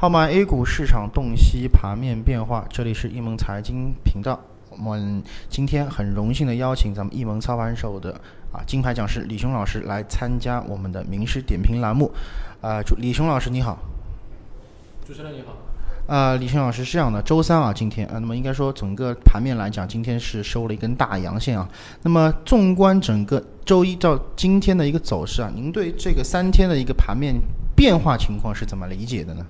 号码 A 股市场洞悉盘面变化，这里是易盟财经频道。我们今天很荣幸的邀请咱们易盟操盘手的啊金牌讲师李雄老师来参加我们的名师点评栏目。啊，主李雄老师你好。主持人你好。啊，李雄老师是这样的，周三啊，今天啊，那么应该说整个盘面来讲，今天是收了一根大阳线啊。那么纵观整个周一到今天的一个走势啊，您对这个三天的一个盘面变化情况是怎么理解的呢？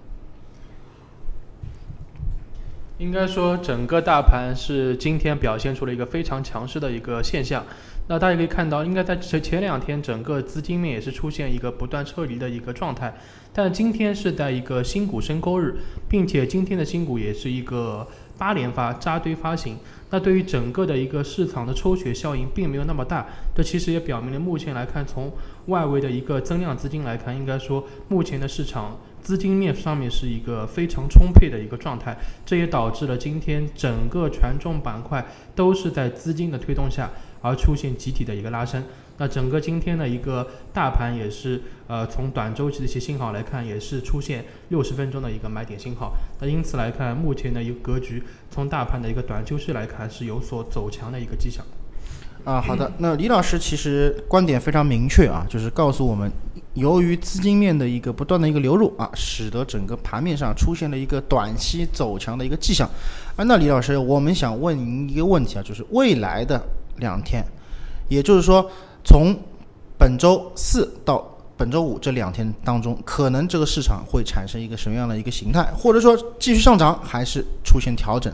应该说，整个大盘是今天表现出了一个非常强势的一个现象。那大家可以看到，应该在前前两天，整个资金面也是出现一个不断撤离的一个状态。但今天是在一个新股申购日，并且今天的新股也是一个八连发扎堆发行。那对于整个的一个市场的抽血效应并没有那么大。这其实也表明了，目前来看，从外围的一个增量资金来看，应该说目前的市场。资金面上面是一个非常充沛的一个状态，这也导致了今天整个权重板块都是在资金的推动下而出现集体的一个拉升。那整个今天的一个大盘也是，呃，从短周期的一些信号来看，也是出现六十分钟的一个买点信号。那因此来看，目前的一个格局，从大盘的一个短周期来看还是有所走强的一个迹象。啊，好的。那李老师其实观点非常明确啊，就是告诉我们。由于资金面的一个不断的一个流入啊，使得整个盘面上出现了一个短期走强的一个迹象。啊，那李老师，我们想问您一个问题啊，就是未来的两天，也就是说从本周四到本周五这两天当中，可能这个市场会产生一个什么样的一个形态，或者说继续上涨，还是出现调整？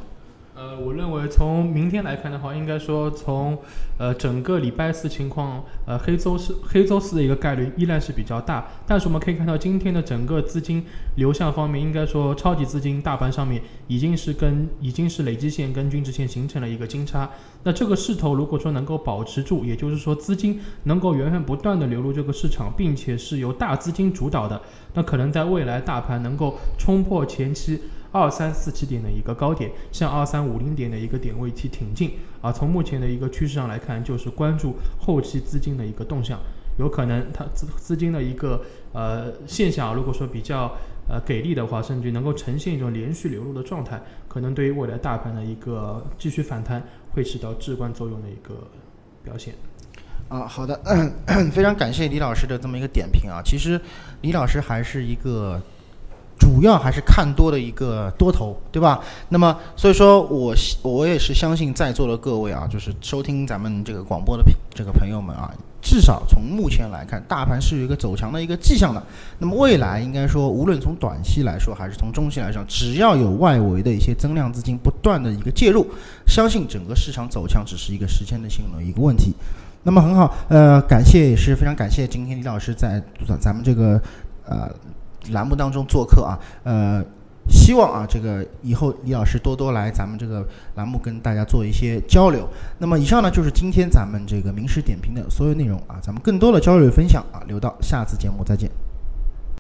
呃，我认为从明天来看的话，应该说从呃整个礼拜四情况，呃黑周四黑周四的一个概率依然是比较大。但是我们可以看到今天的整个资金流向方面，应该说超级资金大盘上面已经是跟已经是累积线跟均值线形成了一个金叉。那这个势头如果说能够保持住，也就是说资金能够源源不断的流入这个市场，并且是由大资金主导的，那可能在未来大盘能够冲破前期。二三四七点的一个高点，向二三五零点的一个点位去挺进啊。从目前的一个趋势上来看，就是关注后期资金的一个动向，有可能它资资金的一个呃现象，如果说比较呃给力的话，甚至能够呈现一种连续流入的状态，可能对于未来大盘的一个继续反弹会起到至关作用的一个表现。啊，好的，非常感谢李老师的这么一个点评啊。其实李老师还是一个。主要还是看多的一个多头，对吧？那么，所以说我我也是相信在座的各位啊，就是收听咱们这个广播的这个朋友们啊，至少从目前来看，大盘是有一个走强的一个迹象的。那么未来应该说，无论从短期来说，还是从中期来说，只要有外围的一些增量资金不断的一个介入，相信整个市场走强只是一个时间的性的一个问题。那么很好，呃，感谢也是非常感谢今天李老师在咱们这个呃。栏目当中做客啊，呃，希望啊，这个以后李老师多多来咱们这个栏目跟大家做一些交流。那么以上呢就是今天咱们这个名师点评的所有内容啊，咱们更多的交流分享啊，留到下次节目再见。